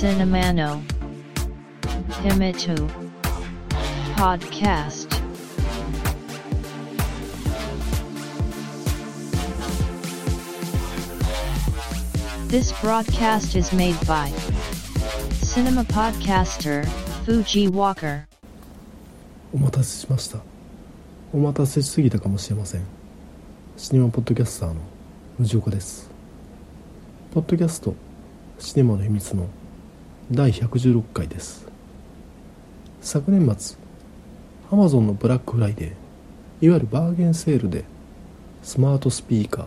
Cinemano Himitu Podcast This broadcast is made by Cinema Podcaster Fuji Walker お待たせしましたお待たせしすぎたかもしれませんシネマポッドキャスターの藤岡ですポッドキャストシネマの秘密の第116回です。昨年末 Amazon のブラックフライデーいわゆるバーゲンセールでスマートスピーカ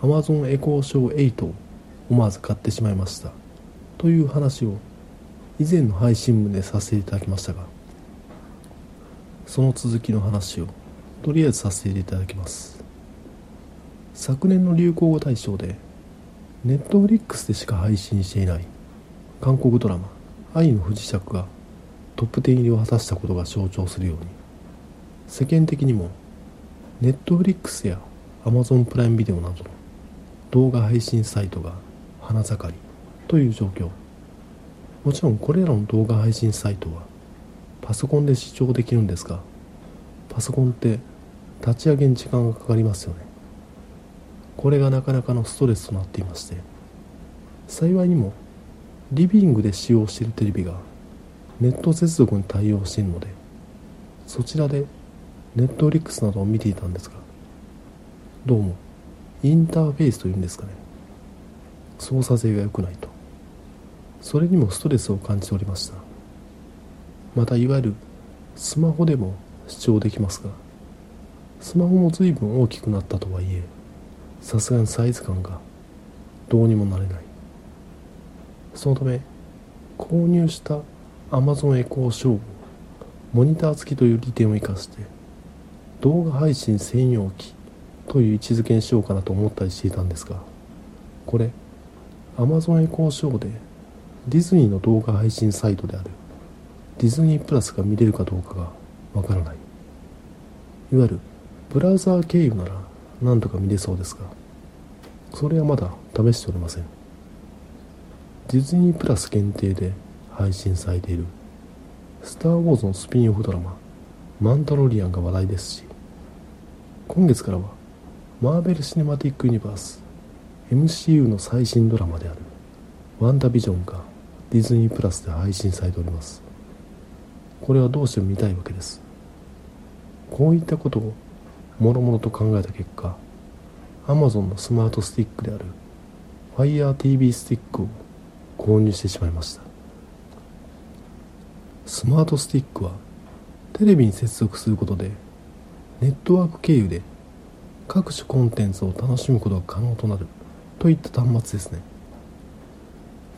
ー Amazon エコーショー8を思わず買ってしまいました。という話を以前の配信でさせていただきましたがその続きの話をとりあえずさせていただきます。昨年の流行語大賞でネットフリックスでしか配信していない韓国ドラマ「愛の不時着」がトップ10入りを果たしたことが象徴するように世間的にもネットフリックスやアマゾンプライムビデオなどの動画配信サイトが花盛りという状況。もちろんこれらの動画配信サイトはパソコンで視聴できるんですがパソコンって立ち上げに時間がかかりますよね。これがなかなかのストレスとなっていまして幸いにもリビングで使用しているテレビがネット接続に対応しているのでそちらでネットリックスなどを見ていたんですがどうもインターフェースというんですかね。操作性が良くないと。それにもストレスを感じておりました。またいわゆるスマホでも視聴できますがスマホも随分大きくなったとはいえさすがにサイズ感がどうにもなれない。そのため購入した Amazon エコーショーモニター付きという利点を生かして動画配信専用機という位置づけにしようかなと思ったりしていたんですがこれ Amazon エコーショーでディズニーの動画配信サイトであるディズニープラスが見れるかどうかがわからない。いわゆるブラウザー経由なら何とか見れそうですがそれはまだ試しておりません。ディズニープラス限定で配信されているスター・ウォーズのスピンオフドラママンタロリアンが話題ですし今月からはマーベル・シネマティック・ユニバース MCU の最新ドラマであるワンダビジョンがディズニープラスで配信されております。これはどうしても見たいわけです。こういったことをもろもろと考えた結果 Amazon のスマートスティックである FireTV スティックを購入してしまいました。スマートスティックはテレビに接続することでネットワーク経由で各種コンテンツを楽しむことが可能となるといった端末ですね。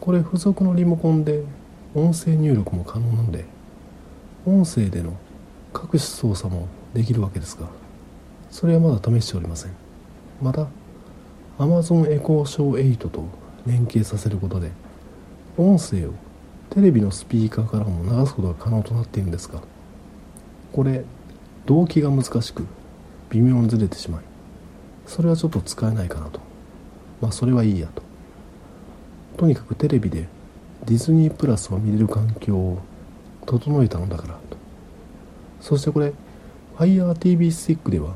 これ付属のリモコンで音声入力も可能なので音声での各種操作もできるわけですがそれはまだ試しておりません。また Amazon エコーショー8と連携させることで音声をテレビのスピーカーからも流すことが可能となっているんですがこれ動機が難しく微妙にずれてしまいそれはちょっと使えないかなと。まあそれはいいやと。とにかくテレビでディズニープラスを見れる環境を整えたのだからと。そしてこれ FireTV スティックでは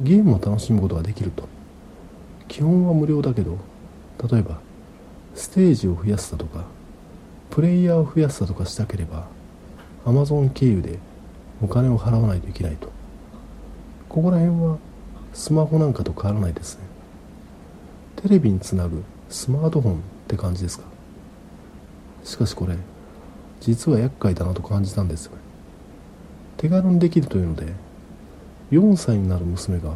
ゲームを楽しむことができると。基本は無料だけど例えばステージを増やすだとかプレイヤーを増やすだとかしたければ Amazon 経由でお金を払わないといけないと。ここら辺はスマホなんかと変わらないですね。テレビにつなぐスマートフォンって感じですか？しかしこれ実は厄介だなと感じたんですよね。手軽にできるというので4歳になる娘が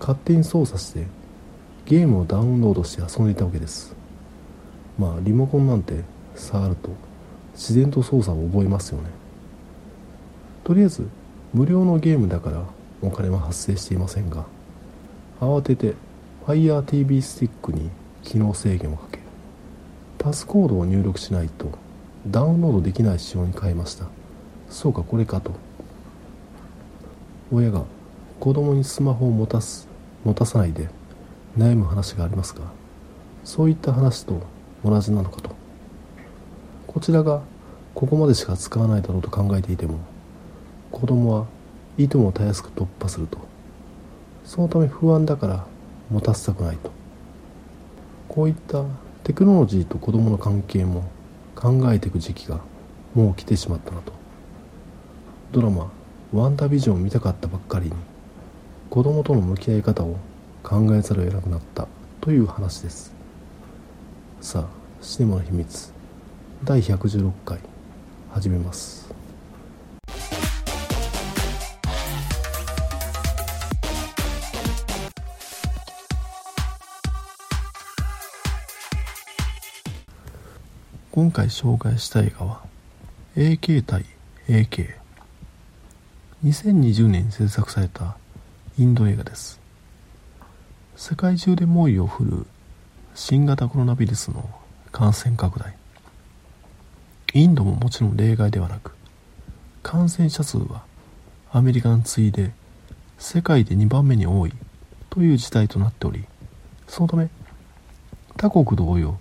勝手に操作してゲームをダウンロードして遊んでいたわけです。まあリモコンなんて触ると自然と操作を覚えますよね。とりあえず無料のゲームだからお金は発生していませんが慌てて FireTV スティックに機能制限をかけパスコードを入力しないとダウンロードできない仕様に変えました。そうかこれかと。親が子供にスマホを持たす持たさないで悩む話がありますがそういった話と同じなのかと。ちらがここまでしか使わないだろうと考えていても子供はいともたやすく突破すると。そのため不安だから持たせたくないと。こういったテクノロジーと子供の関係も考えていく時期がもう来てしまったなと。ドラマ「ワンダービジョン」を見たかったばっかりに子供との向き合い方を考えざるを得なくなったという話です。さあシネマの秘密。第116回始めます。今回紹介した映画は AK 対 AK 2020年に制作されたインド映画です。世界中で猛威を振るう新型コロナウイルスの感染拡大。インドももちろん例外ではなく感染者数はアメリカに次いで世界で2番目に多いという事態となっておりそのため他国同様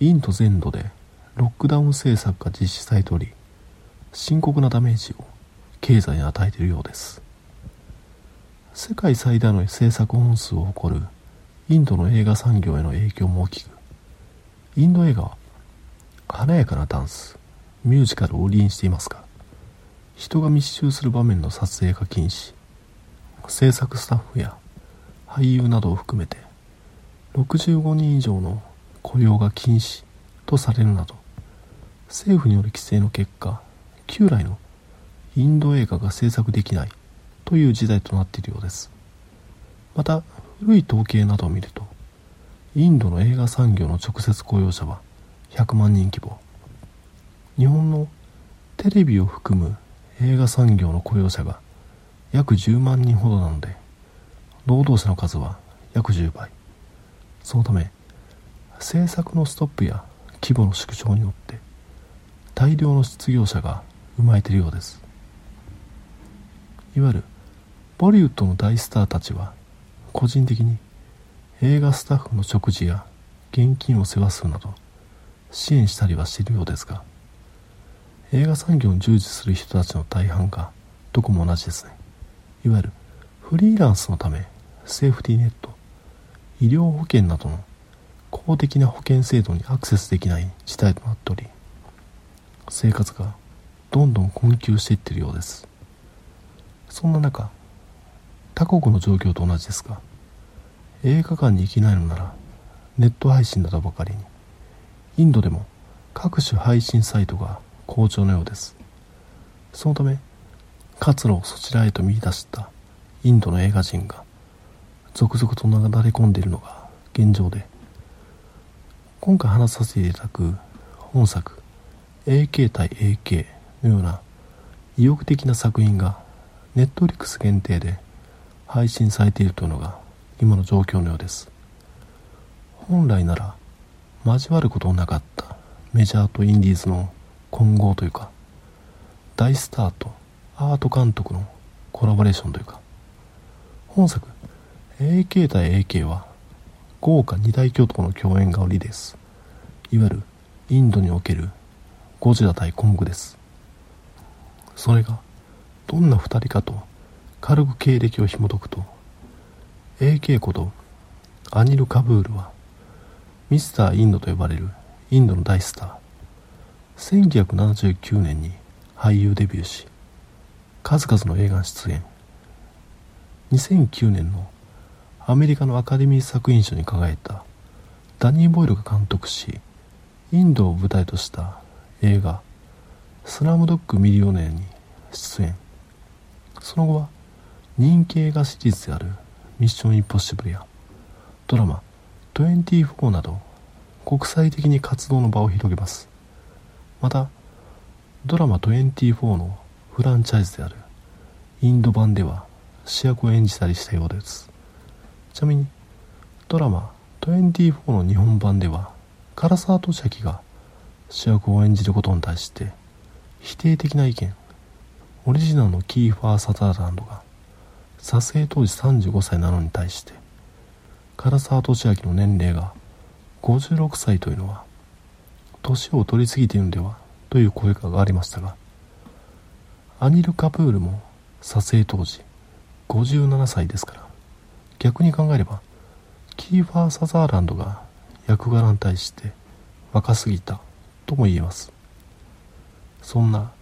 インド全土でロックダウン政策が実施されており深刻なダメージを経済に与えているようです。世界最大の制作本数を誇るインドの映画産業への影響も大きくインド映画は華やかなダンスミュージカルを売りにしていますが人が密集する場面の撮影が禁止。制作スタッフや俳優などを含めて65人以上の雇用が禁止とされるなど政府による規制の結果旧来のインド映画が制作できないという時代となっているようです。また古い統計などを見るとインドの映画産業の直接雇用者は100万人規模。日本のテレビを含む映画産業の雇用者が約10万人ほどなので労働者の数は約10倍。そのため政策のストップや規模の縮小によって大量の失業者が生まれているようです。いわゆるボリウッドの大スターたちは個人的に映画スタッフの食事や現金を世話するなど支援したりはしているようですが映画産業に従事する人たちの大半がどこも同じですね。いわゆるフリーランスのためセーフティーネット医療保険などの公的な保険制度にアクセスできない事態となっており生活がどんどん困窮していってるようです。そんな中他国の状況と同じですが映画館に行けないのならネット配信などばかりにインドでも各種配信サイトが好調のようです。そのため活路をそちらへと見出したインドの映画人が続々と流れ込んでいるのが現状で今回話させていただく本作 AK 対 AK のような意欲的な作品がネットリックス限定で配信されているというのが今の状況のようです。本来なら交わることのなかったメジャーとインディーズの混合というか大スターとアート監督のコラボレーションというか本作 AK 対 AK は豪華二大巨頭の共演が売りです。いわゆるインドにおけるゴジラ対コングです。それがどんな二人かと軽く経歴を紐解くと AK ことアニル・カブールはミスター・インドと呼ばれるインドの大スター。1979年に俳優デビューし数々の映画出演。2009年のアメリカのアカデミー作品賞に輝いたダニー・ボイルが監督しインドを舞台とした映画「スラムドッグ・ミリオネア」に出演。その後は人気映画シリーズである「ミッション・インポッシブル」やドラマ「24」など国際的に活動の場を広げます。またドラマ24のフランチャイズであるインド版では主役を演じたりしたようです。ちなみにドラマ24の日本版では唐沢俊明が主役を演じることに対して否定的な意見オリジナルのキーファー・サターランドが撮影当時35歳なのに対して唐沢俊明の年齢が56歳というのは年を取りすぎているのではという声がありましたがアニル・カプールも撮影当時57歳ですから逆に考えればキーファー・サザーランドが役柄に対して若すぎたとも言えます。そんな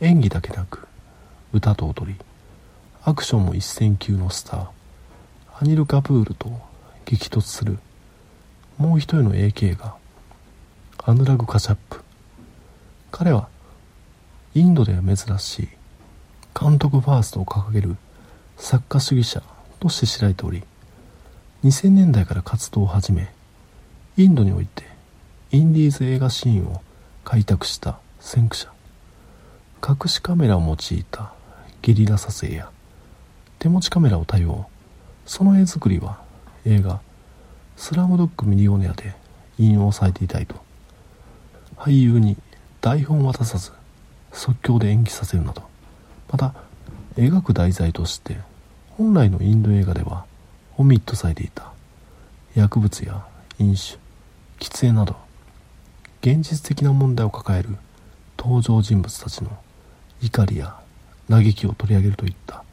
演技だけなく歌と踊りアクションも一線級のスターアニル・カプールと激突する。もう一人の AK がアヌラグ・カシャップ。彼はインドでは珍しい監督ファーストを掲げる作家主義者として知られており2000年代から活動を始めインドにおいてインディーズ映画シーンを開拓した先駆者。隠しカメラを用いたゲリラ撮影や手持ちカメラを多用。その絵作りは映画「スラムドッグミリオネア」で引用されていたいと。俳優に台本を渡さず即興で演技させるなどまた描く題材として本来のインド映画ではオミットされていた。薬物や飲酒喫煙など現実的な問題を抱える登場人物たちの怒りや嘆きを取り上げるといった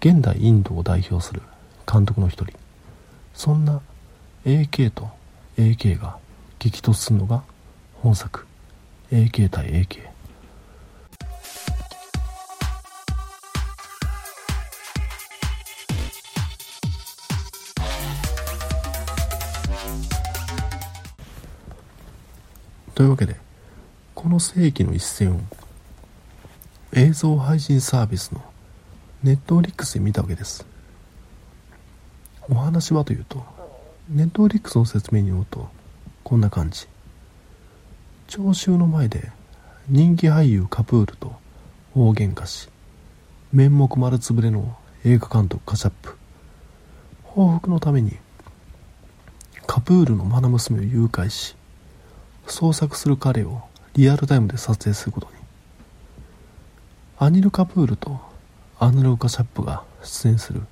現代インドを代表する監督の一人。そんな AK と AK が激突するのが本作。AK 対 AK というわけでこの世紀の一戦を映像配信サービスのネットフリックスで見たわけです。お話はというとネットフリックスの説明によるとこんな感じ。聴衆の前で人気俳優カプールと大喧嘩し面目丸つぶれの映画監督カシャップ。報復のためにカプールの愛娘を誘拐し捜索する彼をリアルタイムで撮影することに。アニル・カプールとアヌル・カシャップが出演する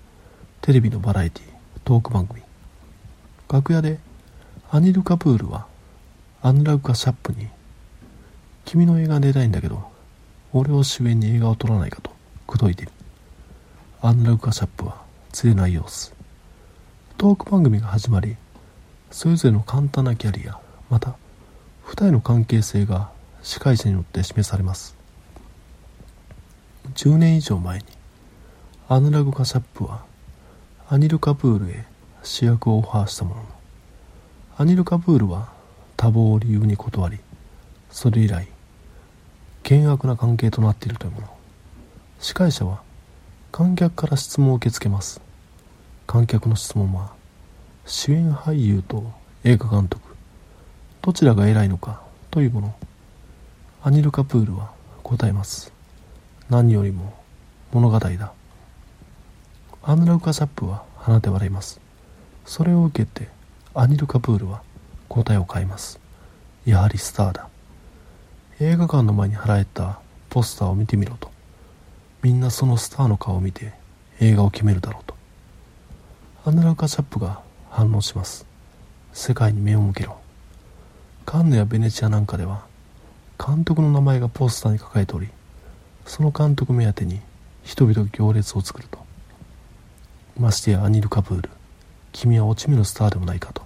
テレビのバラエティトーク番組。楽屋でアニル・カプールはアヌラグカ・シャップに「君の映画出たいんだけど俺を主演に映画を撮らないか」と口説いている。アヌラグカ・シャップは釣れない様子。トーク番組が始まりそれぞれの簡単なキャリアまた2人の関係性が司会者によって示されます。10年以上前にアヌラグ・カシャップはアニル・カプールへ主役をオファーしたもののアニル・カプールは多忙を理由に断りそれ以来険悪な関係となっているというもの。司会者は観客から質問を受け付けます。観客の質問は主演俳優と映画監督どちらが偉いのかというもの。アニル・カプールは答えます。何よりも物語だ。アヌラグカ・シャップは放て笑います。それを受けてアニル・カプールは答えを変えます。やはりスターだ。映画館の前に貼られたポスターを見てみろと。みんなそのスターの顔を見て映画を決めるだろうと。アヌラグカ・シャップが反応します。世界に目を向けろ。カンヌやベネチアなんかでは監督の名前がポスターに書かれておりその監督目当てに人々が行列を作ると。ましてやアニル・カプール。君は落ち目のスターでもないかと。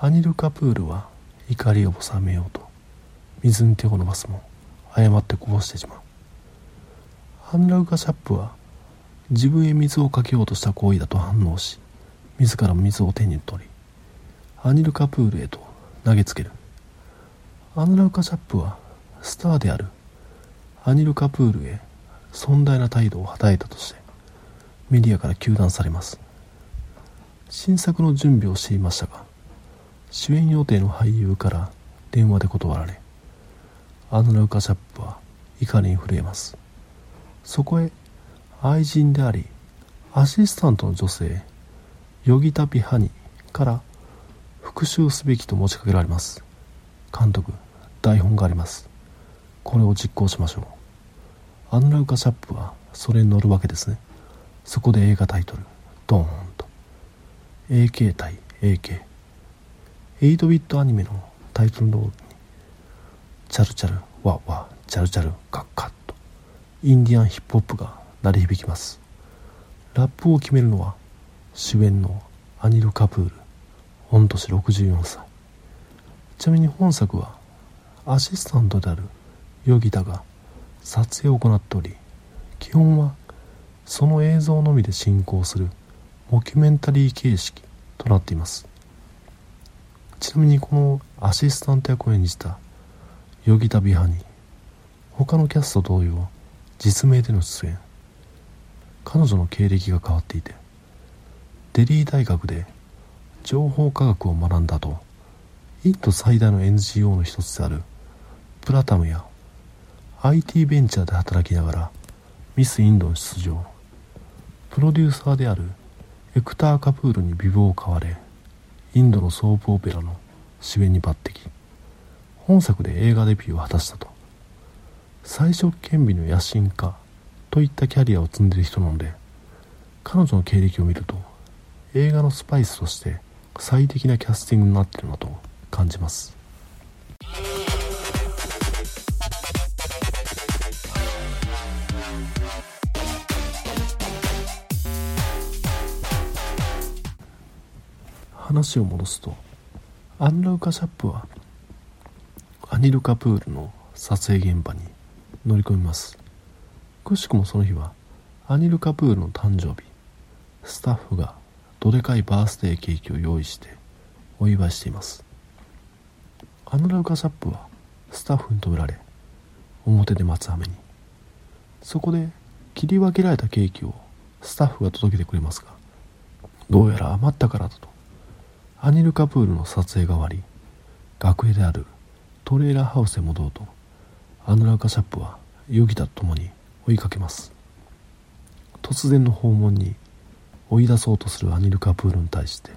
アニル・カプールは怒りを収めようと水に手を伸ばすも誤ってこぼしてしまう。ハンラウカ・シャップは自分へ水をかけようとした行為だと反応し自らも水を手に取りアニル・カプールへと投げつける。アヌラウカ・シャップはスターであるアニル・カプールへ尊大な態度をはたいたとしてメディアから糾弾されます。新作の準備をしていましたが主演予定の俳優から電話で断られアヌラウカ・シャップは怒りに震えます。そこへ愛人でありアシスタントの女性ヨギタピハニから復讐すべきと持ちかけられます。監督台本があります。これを実行しましょう。アヌラウカ・シャップはそれに乗るわけですね。そこで映画タイトル。ドーンと。AK 対 AK 8ビットアニメのタイトル通りにチャルチャルワワチャルチャルカッカッとインディアンヒップホップが鳴り響きます。ラップを決めるのは主演のアニル・カプール。御年64歳。ちなみに本作はアシスタントであるヨギタが撮影を行っており基本はその映像のみで進行するモキュメンタリー形式となっています。ちなみにこのアシスタント役を演じたヨギタビハに他のキャスト同様実名での出演。彼女の経歴が変わっていてデリー大学で情報科学を学んだ後インド最大の NGO の一つであるプラタムや IT ベンチャーで働きながらミス・インドの出場。プロデューサーであるエクター・カプールに美貌を買われインドのソープオペラの主演に抜擢。本作で映画デビューを果たしたと。最初権利の野心家といったキャリアを積んでいる人なので彼女の経歴を見ると映画のスパイスとして最適なキャスティングになっているなと感じます。話を戻すとアンラウカ・シャップはアニル・カプールの撮影現場に乗り込みます。くしくもその日はアニル・カプールの誕生日スタッフがどでかいバースデーケーキを用意してお祝いしています。アヌラウカ・シャップはスタッフに止められ表で待つ羽目に。そこで切り分けられたケーキをスタッフが届けてくれますがどうやら余ったからだと。アニル・カプールの撮影が終わり学園であるトレーラーハウスへ戻ろうとアヌラカ・シャップはヨギタと共に追いかけます。突然の訪問に追い出そうとするアニル・カプールに対して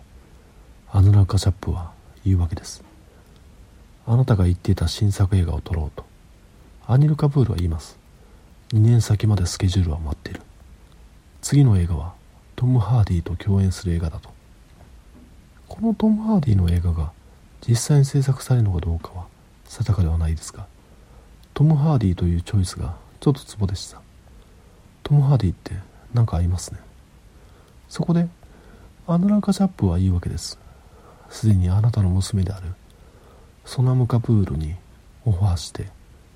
アヌラカ・シャップは言うわけです。あなたが言っていた新作映画を撮ろうとアニル・カプールは言います。2年先までスケジュールは待っている。次の映画はトム・ハーディと共演する映画だと。このトム・ハーディの映画が実際に制作されるのかどうかは定かではないですがトム・ハーディというチョイスがちょっとツボでした。トム・ハーディって何か合いますね。そこでアヌラカ・シャップは言うわけです。すでにあなたの娘であるソナム・カプールにオファーして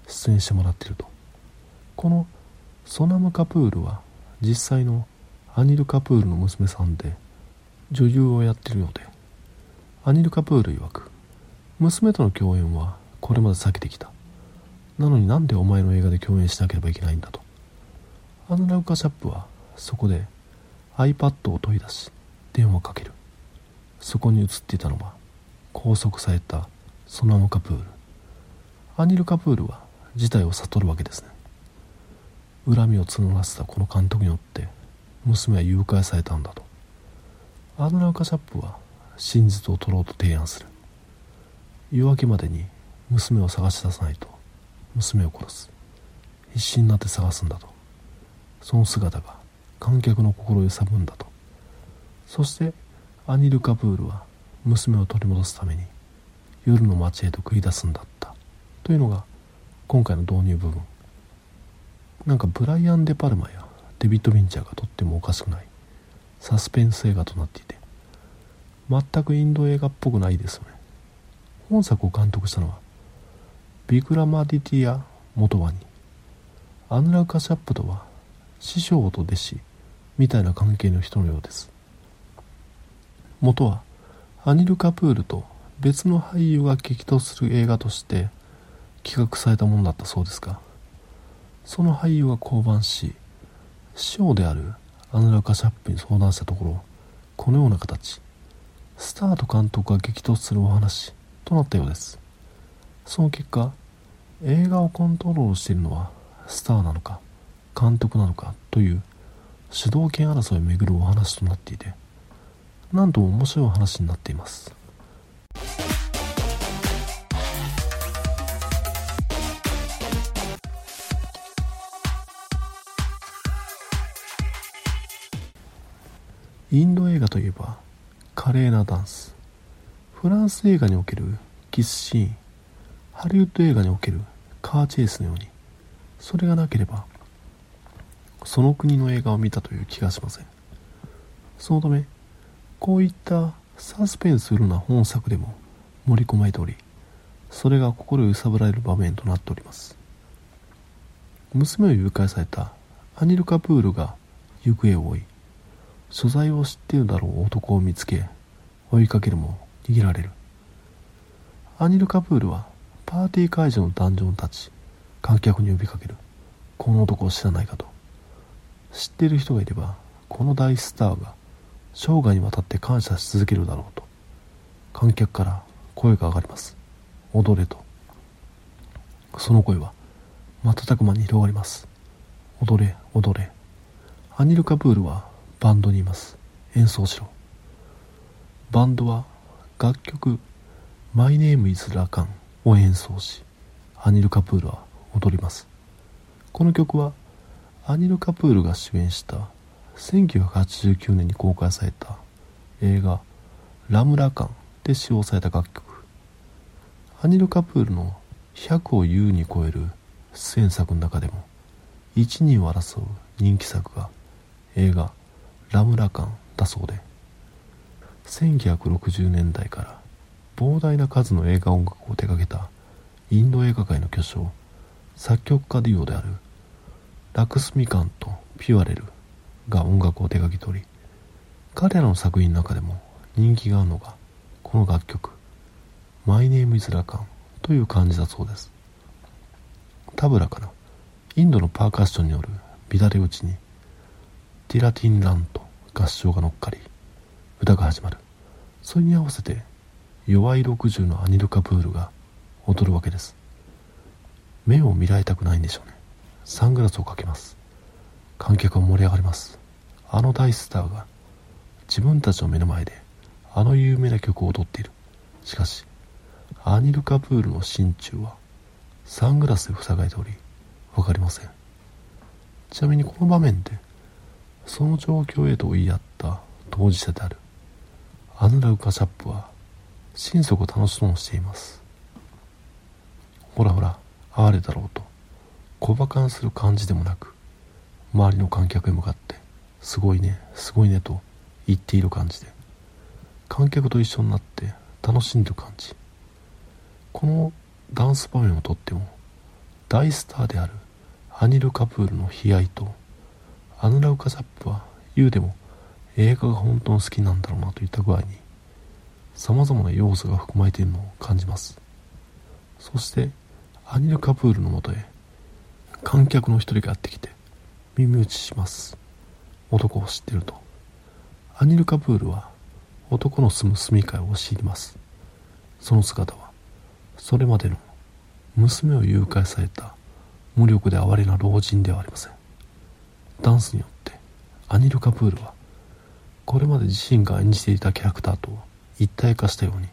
出演してもらっていると。このソナム・カプールは実際のアニル・カプールの娘さんで女優をやっているのでアニル・カプール曰く娘との共演はこれまで避けてきた。なのになんでお前の映画で共演しなければいけないんだと。アヌラウカ・シャップはそこで iPad を取り出し電話をかける。そこに映っていたのは拘束されたソナム・カプール。アニル・カプールは事態を悟るわけですね。恨みを募らせたこの監督によって娘は誘拐されたんだと。アヌラウカ・シャップは真実を取ろうと提案する。夜明けまでに娘を探し出さないと。娘を殺す。必死になって探すんだと。その姿が観客の心を揺さぶんだと。そしてアニル・カプールは娘を取り戻すために夜の街へと繰り出すんだった。というのが今回の導入部分。なんかブライアン・デ・パルマやデビッド・ヴィンチャーがとってもおかしくない。サスペンス映画となっていて全くインド映画っぽくないですよね。本作を監督したのはビクラマディティア・モトワニアヌラカ・シャップとは師匠と弟子みたいな関係の人のようです。元はアニル・カプールと別の俳優が激突する映画として企画されたものだったそうですがその俳優が降板し師匠であるアヌラカ・シャップに相談したところこのような形。スターと監督が激突するお話となったようです。その結果映画をコントロールしているのはスターなのか監督なのかという主導権争いをめぐるお話となっていてなんとも面白い話になっています。インド映画といえば華麗なダンス。フランス映画におけるキスシー。ンハリウッド映画におけるカーチェイスのように。それがなければその国の映画を見たという気がしません。そのためこういったサスペンスフルな本作でも盛り込まれておりそれが心揺さぶられる場面となっております。娘を誘拐されたアニル・カプールが行方を追い所在を知っているだろう男を見つけ追いかけるも逃げられる。アニル・カプールはパーティー会場の壇上に立ち観客に呼びかける。この男を知らないかと。知っている人がいればこの大スターが生涯にわたって感謝し続けるだろうと。観客から声が上がります。踊れと。その声は瞬く間に広がります。踊れ踊れ。アニル・カプールはバンドにいます。演奏しろ。バンドは楽曲「My Name is Lacan」を演奏しアニル・カプールは踊ります。この曲はアニル・カプールが主演した1989年に公開された映画「ラムラカン」で使用された楽曲。アニル・カプールの100を優に超える出演作の中でも1、2を争う人気作が映画「ラムラカン」だそうで。1960年代から膨大な数の映画音楽を手掛けたインド映画界の巨匠作曲家デュオであるラクスミカンとピュアレルが音楽を手掛けており彼らの作品の中でも人気があるのがこの楽曲「マイネームイズラカン」という感じだそうです。タブラからインドのパーカッションによる乱れ打ちにティラティンランと合唱が乗っかり歌が始まる。それに合わせて弱い60のアニル・カプールが踊るわけです。目を見られたくないんでしょうね。サングラスをかけます。観客は盛り上がります。あの大スターが自分たちの目の前であの有名な曲を踊っている。しかしアニル・カプールの心中はサングラスで塞がれており分かりません。ちなみにこの場面でその状況へと言い合った当事者である。アヌラウカ・チャップは心底楽しそうにしています。ほらほら哀れだろうと。小馬鹿にする感じでもなく周りの観客へ向かってすごいねすごいねと言っている感じで。観客と一緒になって楽しんでる感じ。このダンス場面をとっても大スターであるアニル・カプールの悲哀とアヌラウカ・チャップは言うでも映画が本当に好きなんだろうなといった具合に様々な要素が含まれているのを感じます。そしてアニル・カプールのもとへ観客の一人がやってきて耳打ちします。男を知ってると。アニル・カプールは男の住む住みかを押し入ります。その姿はそれまでの娘を誘拐された無力で哀れな老人ではありません。ダンスによってアニル・カプールはこれまで自身が演じていたキャラクターと一体化したように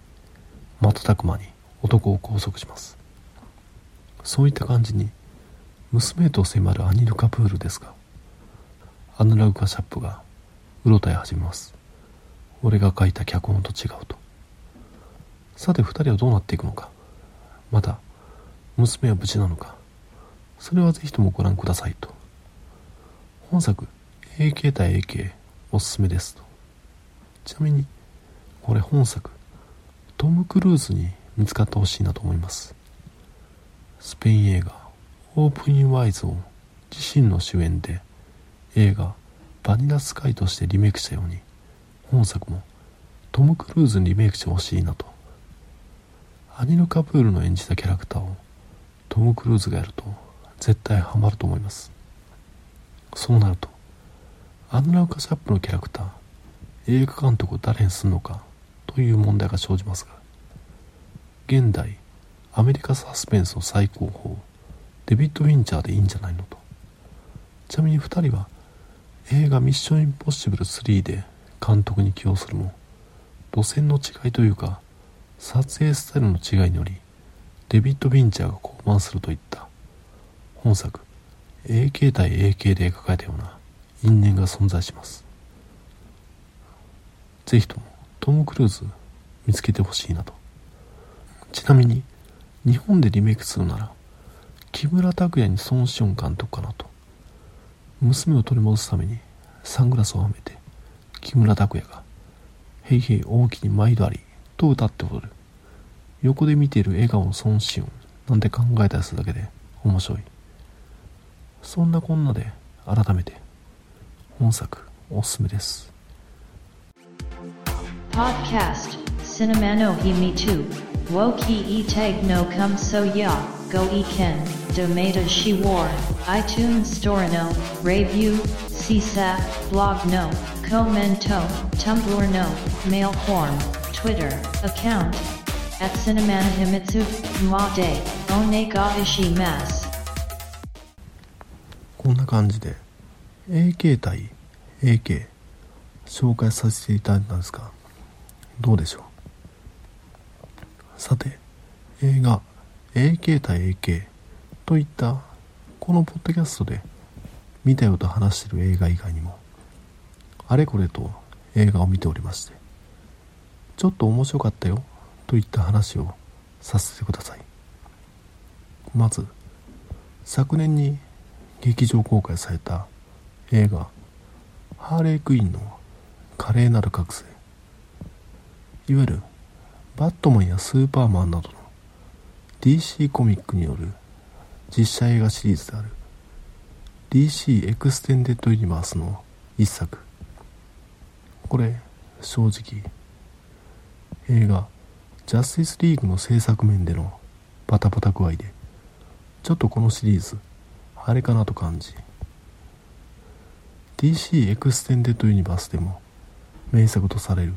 瞬く間に男を拘束します。そういった感じに娘と迫るアニル・カプールですがアヌラグカ・シャップがうろたえ始めます。俺が書いた脚本と違うと。さて二人はどうなっていくのか。また娘は無事なのか。それはぜひともご覧くださいと。本作 AK 対 AK おすすめですと。ちなみにこれ本作トム・クルーズに見つかってほしいなと思います。スペイン映画オープン・イン・ワイズを自身の主演で映画バニラスカイとしてリメイクしたように本作もトム・クルーズにリメイクしてほしいなと。アニル・カプールの演じたキャラクターをトム・クルーズがやると絶対ハマると思います。そうなるとアヌラウカ・シャップのキャラクター映画監督を誰にするのかという問題が生じますが現代アメリカサスペンスの最高峰デビッド・ウィンチャーでいいんじゃないのと。ちなみに2人は映画「ミッション・インポッシブル3」で監督に起用するも路線の違いというか撮影スタイルの違いによりデビッド・ウィンチャーが降板するといった。本作 AK 対 AK で描かれたような因縁が存在します。ぜひともトム・クルーズ見つけてほしいなと。ちなみに日本でリメイクするなら木村拓哉に孫子音監督かなと。娘を取り戻すためにサングラスをはめて木村拓哉が「へいへい大きに毎度あり」と歌って踊る。横で見ている笑顔の孫子音なんて考えたりするだけで面白い。そんなこんなで改めて本作おすすめです Podcast Cinema no Himi 2 Woki e tag no come so ya Go e ken Domata she war iTunes Store no Review CSAP Blog no Commento Tumblr no Mail form Twitter account at Cinemana Himitsu Made Onega Ishimasu こんな感じで。AK 対 AK 紹介させていただいたんですがどうでしょう？さて映画 AK 対 AK といったこのポッドキャストで見たよと話してる映画以外にもあれこれと映画を見ておりましてちょっと面白かったよといった話をさせてください。まず昨年に劇場公開された映画「ハーレークイーンの華麗なる覚醒」いわゆるバットマンやスーパーマンなどの DC コミックによる実写映画シリーズである DC エクステンデッドユニバースの一作。これ正直映画ジャスティスリーグの制作面でのバタバタ具合でちょっとこのシリーズあれかなと感じ。DC エクステンデッドユニバースでも名作とされる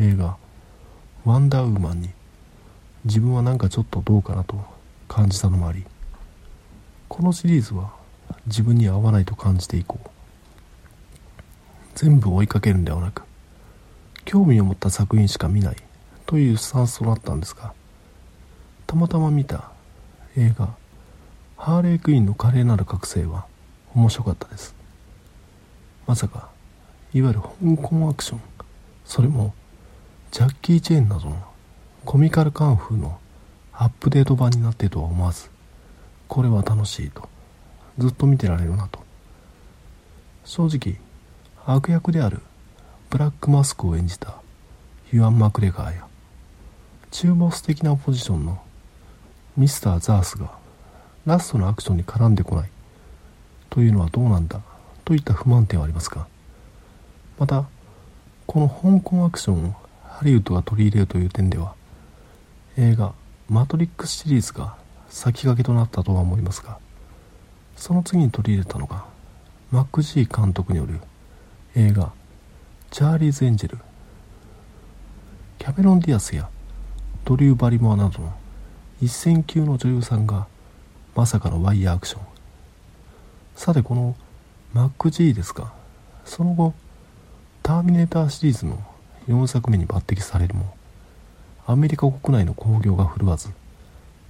映画「ワンダーウーマン」に自分はなんかちょっとどうかなと感じたのもありこのシリーズは自分に合わないと感じていこう。全部追いかけるんではなく興味を持った作品しか見ないというスタンスとなったんですがたまたま見た映画「ハーレークイーンの華麗なる覚醒」は面白かったです。まさかいわゆる香港アクションそれもジャッキー・チェーンなどのコミカルカンフーのアップデート版になっているとは思わずこれは楽しいとずっと見てられるなと。正直悪役であるブラックマスクを演じたユアン・マクレガーや中ボス的なポジションのミスター・ザースがラストのアクションに絡んでこない。というのはどうなんだ？といった不満点はありますがまたこの香港アクションをハリウッドが取り入れるという点では映画「マトリックス」シリーズが先駆けとなったとは思いますがその次に取り入れたのがマック・ジー監督による映画「チャーリーズ・エンジェル」キャメロン・ディアスやドリュー・バリモアなどの一線級の女優さんがまさかのワイヤーアクション。さてこのマック G ですがその後ターミネーターシリーズの4作目に抜擢されるもアメリカ国内の興行が振るわず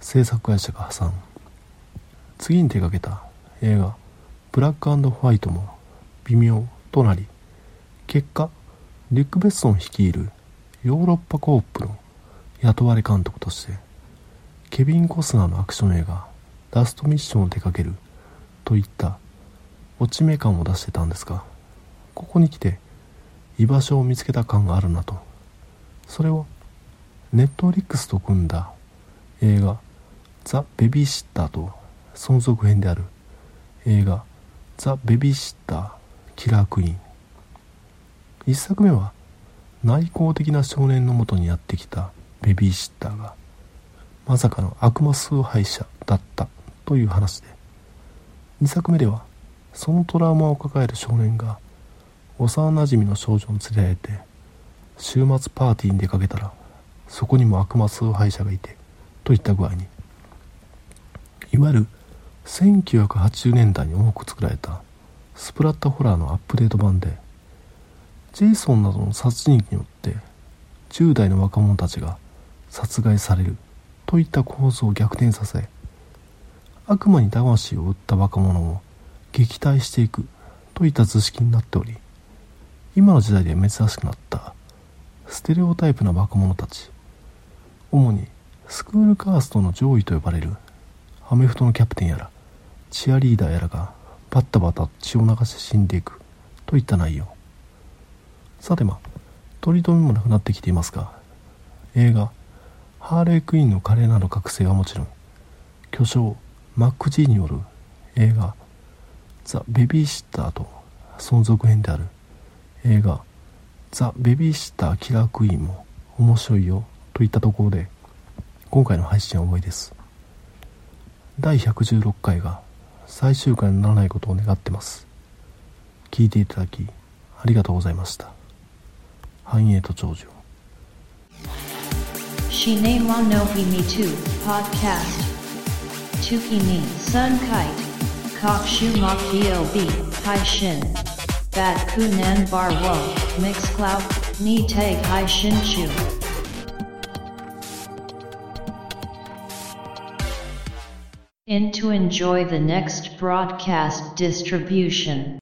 制作会社が破産。次に手掛けた映画「ブラックホワイト」も微妙となり結果リュック・ベッソン率いるヨーロッパコープの雇われ監督としてケビン・コスナーのアクション映画「ラストミッション」を手掛ける。といった。落ち目感を出してたんですがここに来て居場所を見つけた感があるなと。それをネットリックスと組んだ映画「ザ・ベビーシッター」と存続編である。映画「ザ・ベビーシッターキラークイーン」1作目は内向的な少年のもとにやってきたベビーシッターがまさかの悪魔崇拝者だった。という話で2作目ではそのトラウマを抱える少年が幼なじみの少女に連れられて週末パーティーに出かけたらそこにも悪魔崇拝者がいてといった具合にいわゆる1980年代に多く作られたスプラッタホラーのアップデート版でジェイソンなどの殺人鬼によって10代の若者たちが殺害されるといった構図を逆転させ悪魔に魂を売った若者を撃退していくといった図式になっており今の時代で珍しくなったステレオタイプな若者たち主にスクールカーストの上位と呼ばれるアメフトのキャプテンやらチアリーダーやらがバッタバタ血を流して死んでいくといった内容。さてまあ取り留めもなくなってきていますが映画「ハーレークイーンの華麗なる覚醒」はもちろん巨匠マック・ジーによる映画「ザ・ベビーシッター」とその続編である映画「ザ・ベビーシッター・キラー・クイーン」も面白いよといったところで今回の配信は終わりです。第116回が最終回にならないことを願ってます。聞いていただきありがとうございました。繁栄と長寿 Shine wa no himi tu, podcast. Tukimi, sun kite. Kok shu mok bob, hai shin. Bat kunan bar wo, mix cloud, ni tag hai shin chu. In to enjoy the next broadcast distribution.